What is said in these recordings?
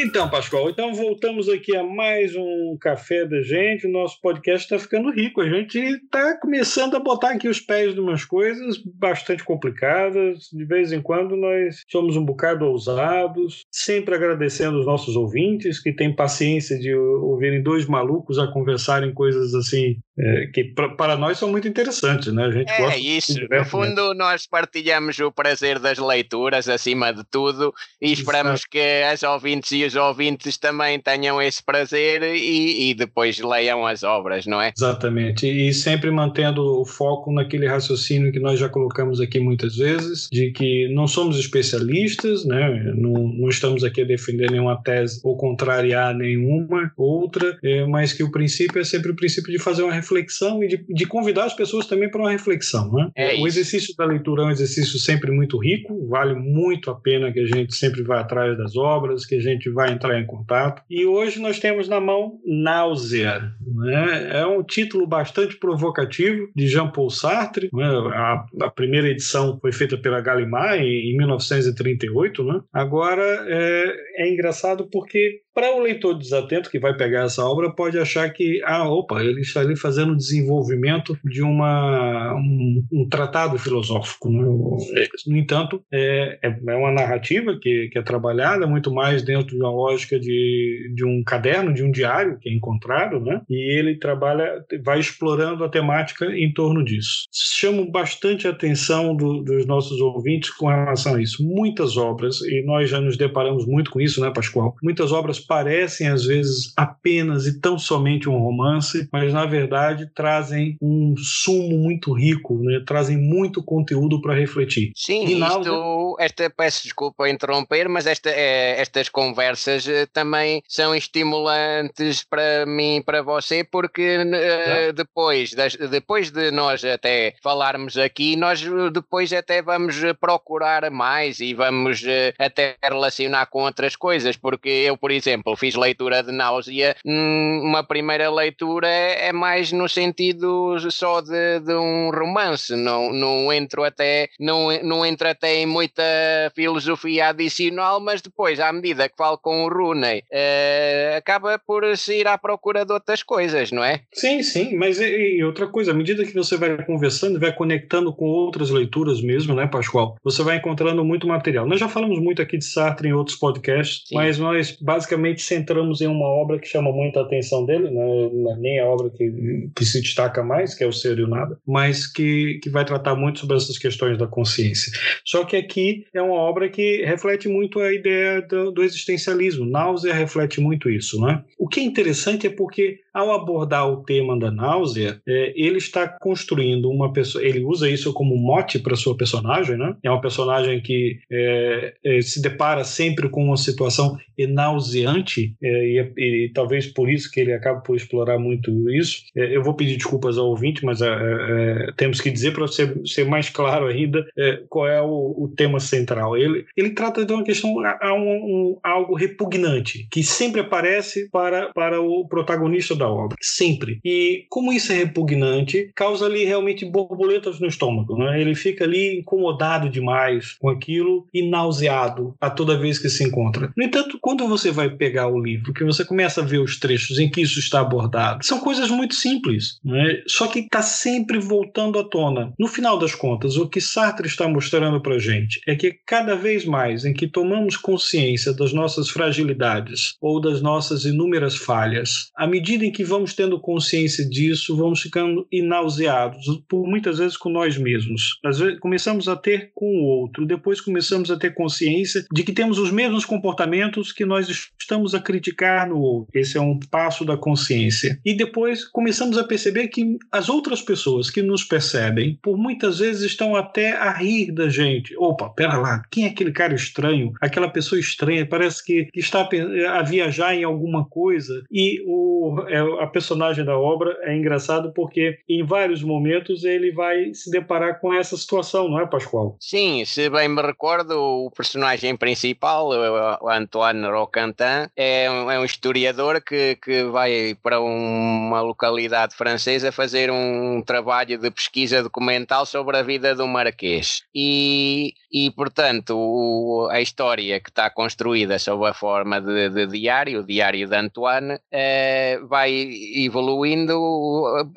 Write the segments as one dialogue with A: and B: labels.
A: Então, Pascoal, então voltamos aqui a mais um Café da Gente. O nosso podcast está ficando rico. A gente está começando a botar aqui os pés de umas coisas bastante complicadas. De vez em quando nós somos um bocado ousados, sempre agradecendo os nossos ouvintes que têm paciência de ouvirem dois malucos a conversarem coisas assim é, que pra, para nós são muito interessantes, né? A gente
B: é gosta isso. No fundo, nós partilhamos o prazer das leituras acima de tudo e esperamos Exato. que as ouvintes e os ouvintes também tenham esse prazer e, e, depois leiam as obras, não é?
A: Exatamente. E sempre mantendo o foco naquele raciocínio que nós já colocamos aqui muitas vezes, de que não somos especialistas, né? Não, não estamos aqui a defender nenhuma tese ou contrariar nenhuma outra, é, mas que o princípio é sempre o princípio de fazer uma reflexão e de, de convidar as pessoas também para uma reflexão, né?
B: É
A: o exercício da leitura é um exercício sempre muito rico, vale muito a pena que a gente sempre vá atrás das obras, que a gente vai entrar em contato. E hoje nós temos na mão Náusea. Né? É um título bastante provocativo de Jean-Paul Sartre. Né? A, a, primeira edição foi feita pela Gallimard em, em 1938. Né? Agora é, é engraçado porque para o leitor desatento que vai pegar essa obra, pode achar que, ah, opa, ele está ali fazendo o desenvolvimento de uma, um, um tratado filosófico. Né? No entanto, é, é, é uma narrativa que, que é trabalhada muito mais dentro de uma lógica de, de um caderno, de um diário que é encontrado, né? e ele trabalha, vai explorando a temática em torno disso. Chamo bastante a atenção do, dos nossos ouvintes com relação a isso. Muitas obras, e nós já nos deparamos muito com isso, né, Pascoal? Muitas obras parecem às vezes apenas e tão somente um romance, mas na verdade trazem um sumo muito rico, né? trazem muito conteúdo para refletir.
B: Sim, e isto, esta, peço desculpa interromper, mas esta, é, estas conversas eh, também são estimulantes para mim e para você, porque é. depois, depois de nós até falarmos aqui, nós depois até vamos procurar mais e vamos até relacionar com outras coisas, porque eu, por exemplo, exemplo, fiz leitura de náusea, hum, uma primeira leitura é mais no sentido só de, de um romance, não, não entro até não, não entro até em muita filosofia adicional, mas depois, à medida que falo com o Rooney, uh, acaba por se ir à procura de outras coisas, não é?
A: Sim, sim, mas e, e outra coisa, à medida que você vai conversando, vai conectando com outras leituras mesmo, né, Pascoal? Você vai encontrando muito material. Nós já falamos muito aqui de Sartre em outros podcasts, sim. mas nós basicamente centramos em uma obra que chama muita atenção dele, né? nem a obra que, que se destaca mais, que é o Ser e o Nada, mas que, que vai tratar muito sobre essas questões da consciência. Só que aqui é uma obra que reflete muito a ideia do, do existencialismo. Náusea reflete muito isso. Né? O que é interessante é porque ao abordar o tema da náusea, é, ele está construindo uma pessoa. Ele usa isso como mote para sua personagem, né? É uma personagem que é, é, se depara sempre com uma situação nauseante é, e, é, e, talvez por isso que ele acaba por explorar muito isso. É, eu vou pedir desculpas ao ouvinte, mas temos que dizer para ser, ser mais claro ainda qual é o, o, tema central. Ele, ele trata de uma questão a, um, um, algo repugnante que sempre aparece para, para o protagonista da obra, sempre. E como isso é repugnante, causa ali realmente borboletas no estômago, né? Ele fica ali incomodado demais com aquilo e nauseado a toda vez que se encontra. No entanto, quando você vai pegar o livro, que você começa a ver os trechos em que isso está abordado, são coisas muito simples, né? Só que está sempre voltando à tona. No final das contas, o que Sartre está mostrando para gente é que cada vez mais em que tomamos consciência das nossas fragilidades ou das nossas inúmeras falhas, à medida em que vamos tendo consciência disso, vamos ficando nauseados, por muitas vezes com nós mesmos. Às vezes começamos a ter com o outro, depois começamos a ter consciência de que temos os mesmos comportamentos que nós estamos a criticar no outro. Esse é um passo da consciência. E depois começamos a perceber que as outras pessoas que nos percebem, por muitas vezes estão até a rir da gente. Opa, pera lá, quem é aquele cara estranho? Aquela pessoa estranha, parece que, que está a viajar em alguma coisa. E o, é, é, a personagem da obra é engraçado porque em vários momentos ele vai se deparar com essa situação, não é, Pascoal?
B: Sim, se bem me recordo, o personagem principal, o Antoine Roquentin, é um, é um historiador que, que vai para uma localidade francesa fazer um trabalho de pesquisa documental sobre a vida do Marquês. E, e portanto, o, a história que está construída sob a forma de, de diário, o diário de Antoine, eh, vai evoluindo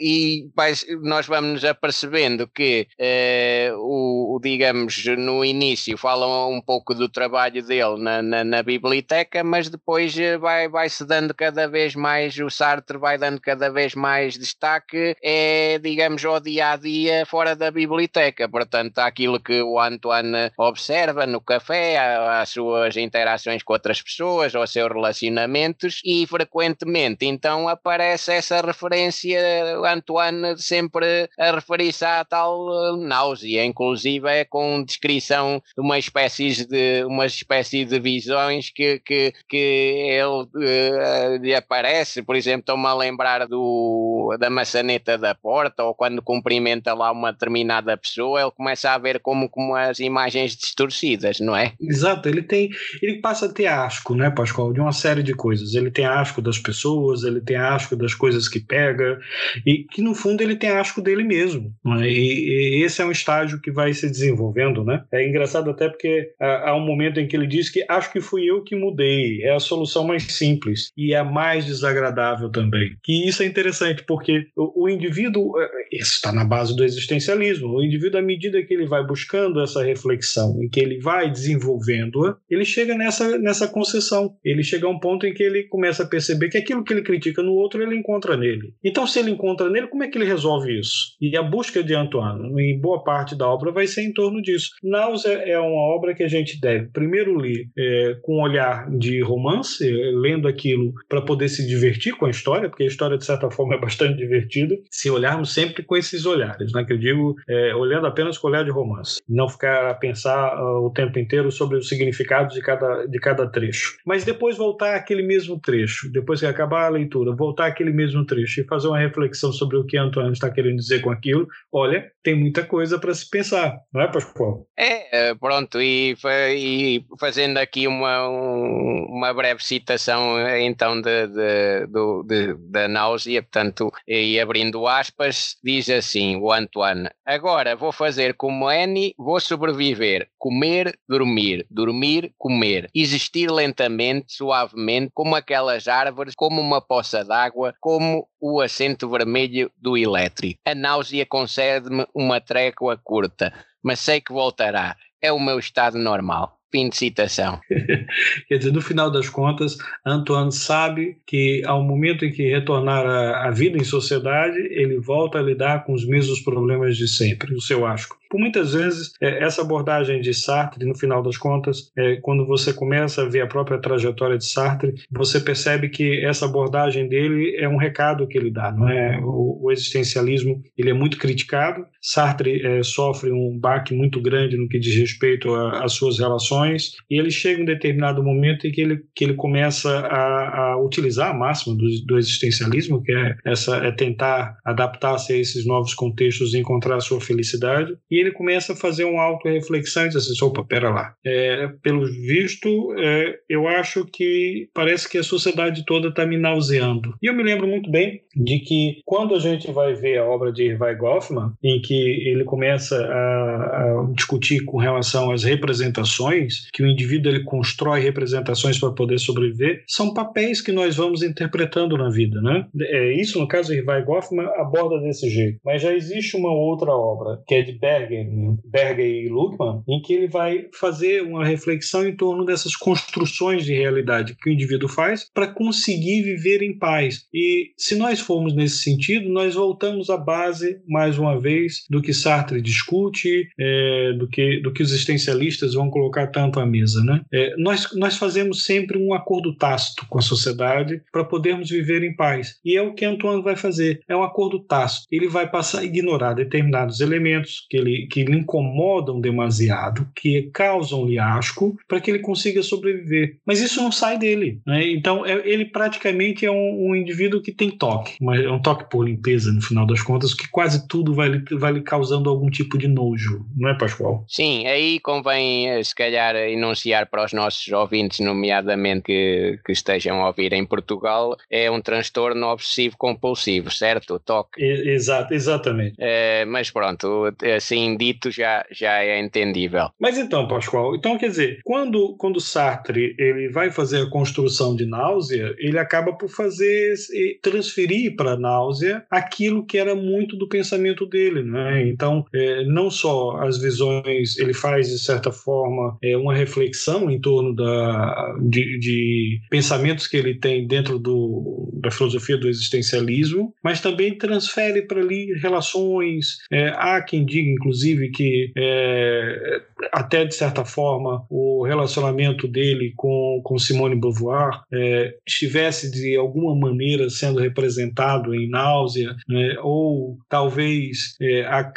B: e vai, nós vamos nos apercebendo que eh, o, digamos, no início falam um pouco do trabalho dele na, na, na biblioteca, mas depois eh, vai, vai se dando cada vez mais, o Sartre vai dando cada vez mais destaque, é, digamos, ao dia a dia fora da biblioteca. Portanto, aquilo que o Antoine observa no café, as suas interações com outras pessoas, os seus relacionamentos, e frequentemente então aparece essa referência, Antoine sempre a referir-se à tal náusea, inclusive é com descrição de uma espécie de uma espécie de visões que, que, que ele uh, lhe aparece, por exemplo, estou-me a lembrar do, da maçaneta da porta, ou quando cumprimenta lá uma determinada pessoa, ele começa a ver como, como as imagens distorcidas, não é?
A: Exato, ele tem, ele passa a ter asco, né, Pascoal, de uma série de coisas. Ele tem asco das pessoas, ele tem asco das coisas que pega, e que no fundo ele tem asco dele mesmo. Né? E, e, esse é um estágio que vai se desenvolvendo, né? É engraçado até porque há, há um momento em que ele diz que acho que fui eu que mudei, é a solução mais simples e a mais desagradável também. Que isso é interessante porque o, o indivíduo, é, isso está na base do existencialismo, o indivíduo à medida que ele vai buscando essa reflexão e que ele vai desenvolvendo-a, ele chega nessa, nessa concessão, ele chega a um ponto em que ele começa a perceber que aquilo que ele critica no outro ele encontra nele. Então se ele encontra nele, como é que ele resolve isso? E a busca de Antoine, em boa parte da obra, vai ser em torno disso. Náusea é uma obra que a gente deve primeiro ler é, com um olhar de romance, lendo aquilo para poder se divertir com a história, porque a história, de certa forma, é bastante divertida, se olharmos sempre com esses olhares, né, que eu digo, é, olhando apenas com o olhar de romance, não ficar a pensar uh, o tempo inteiro sobre o significado de cada, de cada trecho. Mas depois voltar àquele mesmo trecho, depois que acabar a leitura, voltar àquele mesmo trecho e fazer uma reflexão sobre o que Antônio está querendo dizer com aquilo, olha, tem muita coisa para se pensar, não é, Pascoal?
B: É, pronto, e, e fazendo aqui uma, uma breve citação então de, de, de, de, da náusea, portanto, e abrindo aspas, diz assim o Antoine, agora vou fazer como Annie, vou sobreviver, comer, dormir, dormir, comer, existir lentamente, suavemente, como aquelas árvores, como uma poça d'água, como o acento vermelho do elétrico. A náusea concede-me uma trégua curta, mas sei que voltará. É o meu estado normal. Fim de citação.
A: Quer dizer, no final das contas, Antoine sabe que ao momento em que retornar à, vida em sociedade, ele volta a lidar com os mesmos problemas de sempre, o seu asco. Por muitas vezes, é, essa abordagem de Sartre, no final das contas, é, quando você começa a ver a própria trajetória de Sartre, você percebe que essa abordagem dele é um recado que ele dá. Não é? o, o existencialismo ele é muito criticado. Sartre é, sofre um baque muito grande no que diz respeito às suas relações e ele chega em um determinado momento em que ele, que ele começa a, a utilizar a máxima do, do, existencialismo, que é essa é tentar adaptar-se a esses novos contextos e encontrar a sua felicidade. E ele começa a fazer uma auto-reflexão e diz assim, opa, pera lá. É, pelo visto, é, eu acho que parece que a sociedade toda está me nauseando. E eu me lembro muito bem de que quando a gente vai ver a obra de Irving Goffman, em que ele começa a, a discutir com relação às representações, que o indivíduo ele constrói representações para poder sobreviver, são papéis que nós vamos interpretando na vida, né? É, isso, no caso, Irving Goffman aborda desse jeito. Mas já existe uma outra obra, que é de Berger, Berger e Luckmann, em que ele vai fazer uma reflexão em torno dessas construções de realidade que o indivíduo faz para conseguir viver em paz. E se nós formos nesse sentido, nós voltamos à base, mais uma vez, do que Sartre discute, é, do, que, do que os existencialistas vão colocar tanto à mesa. Né? É, nós, nós fazemos sempre um acordo tácito com a sociedade para podermos viver em paz. E é o que Antoine vai fazer, é um acordo tácito. Ele vai passar a ignorar determinados elementos que ele que, que lhe incomodam demasiado, que causam-lhe asco, para que ele consiga sobreviver. Mas isso não sai dele. Né? Então, é, ele praticamente é um, um, indivíduo que tem toque, é um toque por limpeza, no final das contas, que quase tudo vai lhe, vai lhe causando algum tipo de nojo, não é, Pascoal?
B: Sim, aí convém, eh, se calhar, enunciar para os nossos ouvintes, nomeadamente que, que estejam a ouvir em Portugal, é um transtorno obsessivo compulsivo, certo? O toque.
A: Exato, exatamente.
B: É, mas pronto, assim dito já, já é entendível.
A: Mas então, Pascoal, então quer dizer, quando, quando Sartre ele vai fazer a construção de náusea, ele acaba por fazer, transferir para náusea aquilo que era muito do pensamento dele, né? Então, é, não só as visões, ele faz de certa forma é, uma reflexão em torno da, de, de pensamentos que ele tem dentro do, da filosofia do existencialismo, mas também transfere para ali relações. É, há quem diga, inclusive, que é, até de certa forma o relacionamento dele com, com Simone Beauvoir é, estivesse de alguma maneira sendo representado em náusea, né, ou talvez é, a,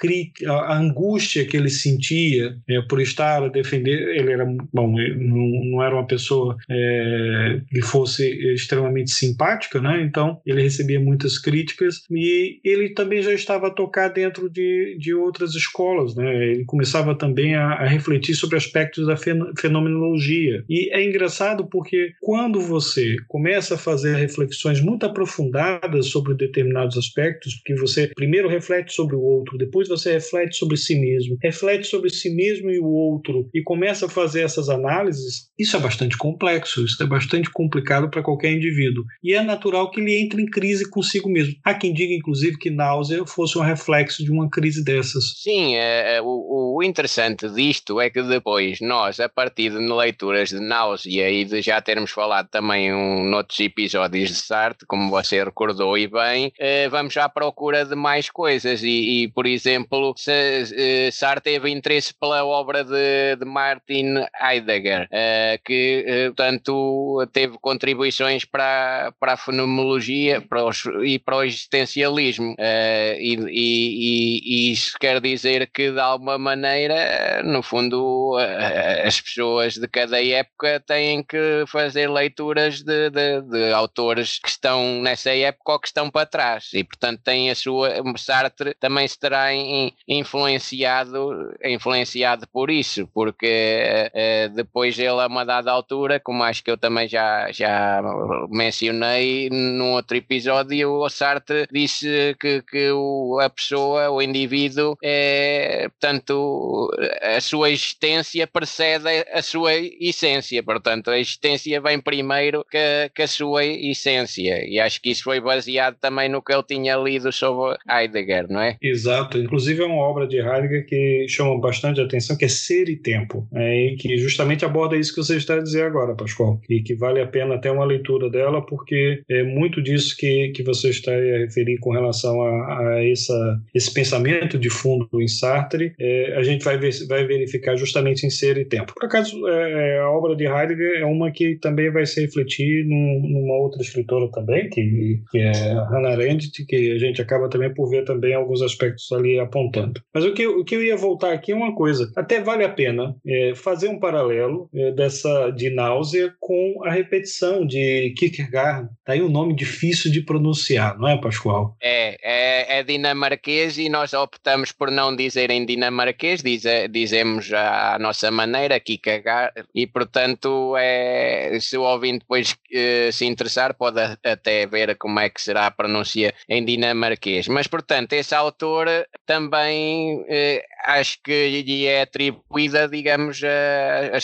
A: a, angústia que ele sentia é, por estar a defender. Ele era, bom, não, não era uma pessoa é, que fosse extremamente simpática, né? então ele recebia muitas críticas e ele também já estava a tocar dentro de, de outras escolas. Né? Ele começava também a, a refletir sobre aspectos da fenomenologia. E é engraçado porque quando você começa a fazer reflexões muito aprofundadas sobre determinados aspectos, porque você primeiro reflete sobre o outro, depois você reflete sobre si mesmo, reflete sobre si mesmo e o outro e começa a fazer essas análises, isso é bastante complexo, isso é bastante complicado para qualquer indivíduo. E é natural que ele entre em crise consigo mesmo. Há quem diga, inclusive, que náusea fosse um reflexo de uma crise dessas.
B: Sim, é, é o, o interessante disto é que depois nós, a partir de leituras de náusea e de já termos falado também um, noutros episódios de Sartre, como você recordou e bem, eh, vamos à procura de mais coisas. E, e por exemplo, se, eh, Sartre teve interesse pela obra de, de Martin Heidegger, eh, que tanto teve contribuições para, para a fenomenologia para os, e para o existencialismo. E, e, e, isso quer dizer que, de alguma maneira, no fundo, as pessoas de cada época têm que fazer leituras de, de, de autores que estão nessa época ou que estão para trás. E, portanto, tem a sua. Sartre também se terá influenciado, influenciado por isso, porque uh, depois ele, a uma dada altura, como acho que eu também já, já mencionei num outro episódio, o Sartre disse que, que a pessoa, o indivíduo, é, portanto, a sua existência precede a sua essência, portanto, a existência vem primeiro que, que a sua essência, e acho que isso foi baseado também no que ele tinha lido sobre Heidegger, não é?
A: Exato, inclusive é uma obra de Heidegger que chama bastante atenção, que é Ser e Tempo, é, e que justamente aborda isso que você está a dizer agora, Pascoal, e que vale a pena até uma leitura dela, porque é muito disso que, que você está a referir com relação a, a essa, esse pensamento de fundo em Sartre, é, a gente vai, ver, vai verificar justamente em Ser e Tempo. Por acaso, é, a obra de Heidegger é uma que também vai se refletir num, numa outra escritora também, que, que é Hannah Arendt, que a gente acaba também por ver também alguns aspectos ali apontando. Mas o que, o que eu ia voltar aqui é uma coisa, até vale a pena é, fazer um paralelo é, dessa de náusea com a repetição de Kierkegaard. Tá aí um nome difícil de pronunciar, não é, Pascoal?
B: É, é, é dinamarquês e nós optamos por não dizer em dinamarquês, diz, dizemos à nossa maneira, Kierkegaard, e portanto, é, se o ouvinte depois eh, se interessar, pode até ver como é que será a pronúncia em dinamarquês. Mas, portanto, esse autor também eh, acho que lhe é atribuída, digamos,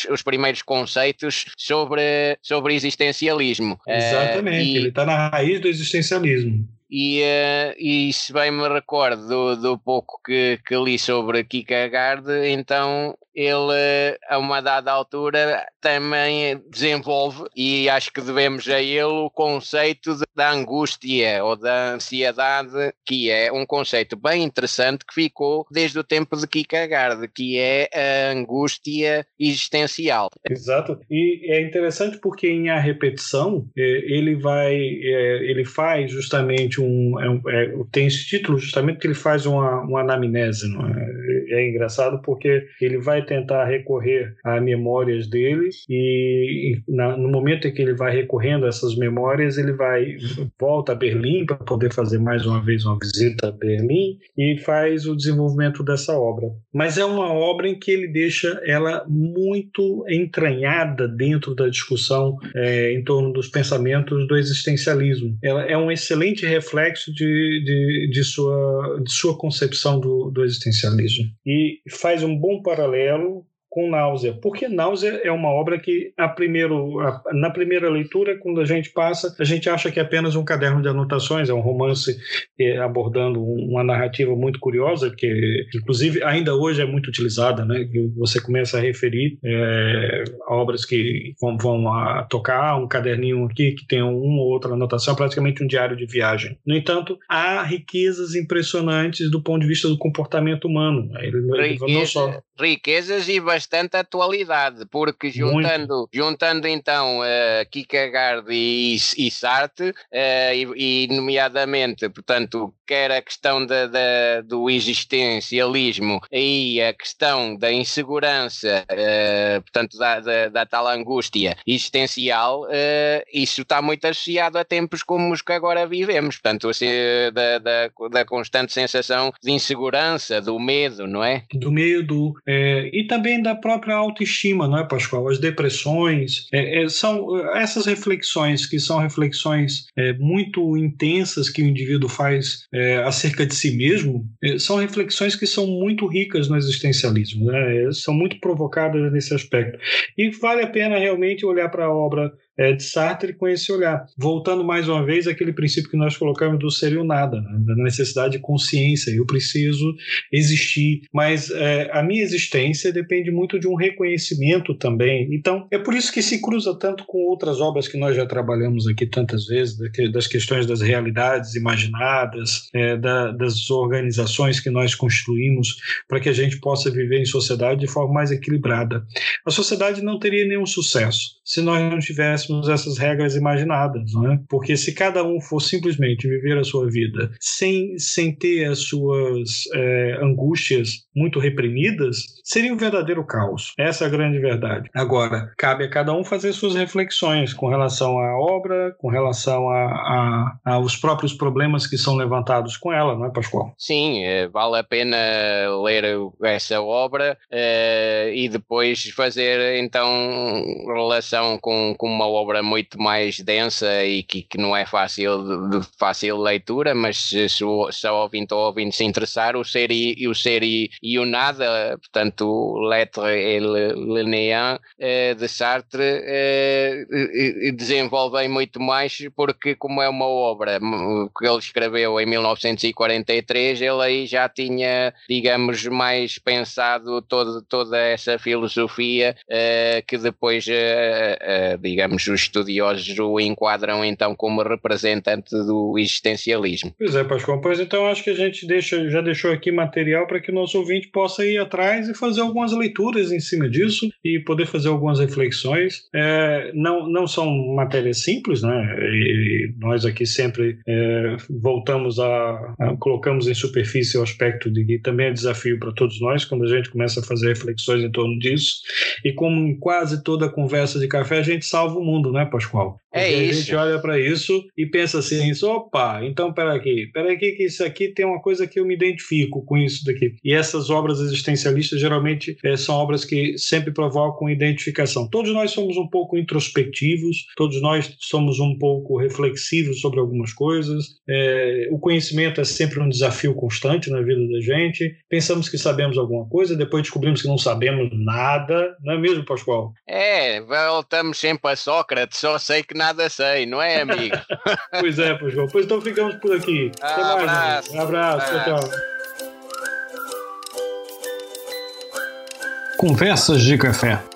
B: os primeiros conceitos sobre, sobre existencialismo.
A: Exatamente, uh, e, ele está na raiz do existencialismo.
B: E, uh, e se bem me recordo do, do pouco que, que li sobre Kierkegaard, então ele, a uma dada altura, também desenvolve, e acho que devemos a ele o conceito de, da angústia ou da ansiedade, que é um conceito bem interessante que ficou desde o tempo de Kierkegaard, que é a angústia existencial.
A: Exato. E é interessante porque em A Repetição é, ele vai, é, ele faz justamente um, é, tem esse título justamente que ele faz uma, uma anamnese. É? É engraçado porque ele vai tentar recorrer a memórias dele e na, no momento em que ele vai recorrendo a essas memórias, ele vai volta a Berlim para poder fazer mais uma vez uma visita a Berlim e faz o desenvolvimento dessa obra. Mas é uma obra em que ele deixa ela muito entranhada dentro da discussão é, em torno dos pensamentos do existencialismo. Ela é um excelente reflexo de, de, de sua, de sua concepção do, do existencialismo e faz um bom paralelo com Náusea, porque Náusea é uma obra que a primeiro, a, na primeira leitura, quando a gente passa, a gente acha que é apenas um caderno de anotações, é um romance é, abordando uma narrativa muito curiosa, que inclusive ainda hoje é muito utilizada, né? Você começa a referir é, obras que vão, vão a tocar, um caderninho aqui que tem uma ou outra anotação, praticamente um diário de viagem. No entanto, há riquezas impressionantes do ponto de vista do comportamento humano.
B: Ele, ele não só riquezas e bastante atualidade, porque juntando, juntando então uh, Kierkegaard e, e Sartre, uh, e, e, nomeadamente, portanto, quer a questão da, da, do existencialismo e a questão da insegurança, uh, portanto, da, da, da, tal angústia existencial, uh, isso está muito associado a tempos como os que agora vivemos, portanto, assim, da, da, da constante sensação de insegurança, do medo, não é?
A: Do medo, é, e também da própria autoestima, não é, Pascoal? As depressões, é, é, são essas reflexões que são reflexões é, muito intensas que o indivíduo faz é, acerca de si mesmo, é, são reflexões que são muito ricas no existencialismo, né? são muito provocadas nesse aspecto. E vale a pena realmente olhar para a obra é, de Sartre com esse olhar. Voltando mais uma vez àquele princípio que nós colocamos do ser e o nada, né? da necessidade de consciência. Eu preciso existir, mas é, a minha existência depende muito de um reconhecimento também. Então, é por isso que se cruza tanto com outras obras que nós já trabalhamos aqui tantas vezes, das questões das realidades imaginadas, é, da, das organizações que nós construímos para que a gente possa viver em sociedade de forma mais equilibrada. A sociedade não teria nenhum sucesso se nós não tivéssemos essas regras imaginadas, não é? Porque se cada um for simplesmente viver a sua vida sem, sem ter as suas é, angústias muito reprimidas, seria um verdadeiro caos. Essa é a grande verdade. Agora, cabe a cada um fazer suas reflexões com relação à obra, com relação a, a, aos próprios problemas que são levantados com ela, não é, Pascoal?
B: Sim, eh, vale a pena ler essa obra uh, e depois fazer então relação com, com uma obra muito mais densa e que, que não é fácil de, fácil leitura, mas se, se, o ouvinte ou ouvinte se interessar, o ser e, o, ser e, e o nada, portanto, Lettre et le, néant eh, de Sartre, eh, desenvolvem muito mais porque, como é uma obra que ele escreveu em 1943, ele aí já tinha, digamos, mais pensado todo, toda essa filosofia eh, que depois uh, digamos, os estudiosos o enquadram então como representante do existencialismo.
A: Pois é, Pascoal, pois então acho que a gente deixa, já deixou aqui material para que o nosso ouvinte possa ir atrás e fazer algumas leituras em cima disso e poder fazer algumas reflexões. É, não, não são matérias simples, né? E nós aqui sempre é, voltamos a, a, colocamos em superfície o aspecto de que também é desafio para todos nós quando a gente começa a fazer reflexões em torno disso. E como em quase toda conversa de café, a gente salva o mundo, né, Pascoal?
B: É isso.
A: A gente olha para isso e pensa assim: opa, então peraí, peraí, que isso aqui tem uma coisa que eu me identifico com isso daqui. E essas obras existencialistas geralmente é, são obras que sempre provocam identificação. Todos nós somos um pouco introspectivos, todos nós somos um pouco reflexivos sobre algumas coisas. É, o conhecimento é sempre um desafio constante na vida da gente. Pensamos que sabemos alguma coisa, depois descobrimos que não sabemos nada, não é mesmo, Pascoal?
B: É, voltamos sempre a Sócrates, só sei que nada sei, não é, amigo?
A: pois é, pois João. Pois então ficamos por aqui.
B: Ah, Até mais, abraço.
A: Um abraço, tchau, tchau. Conversas de Café.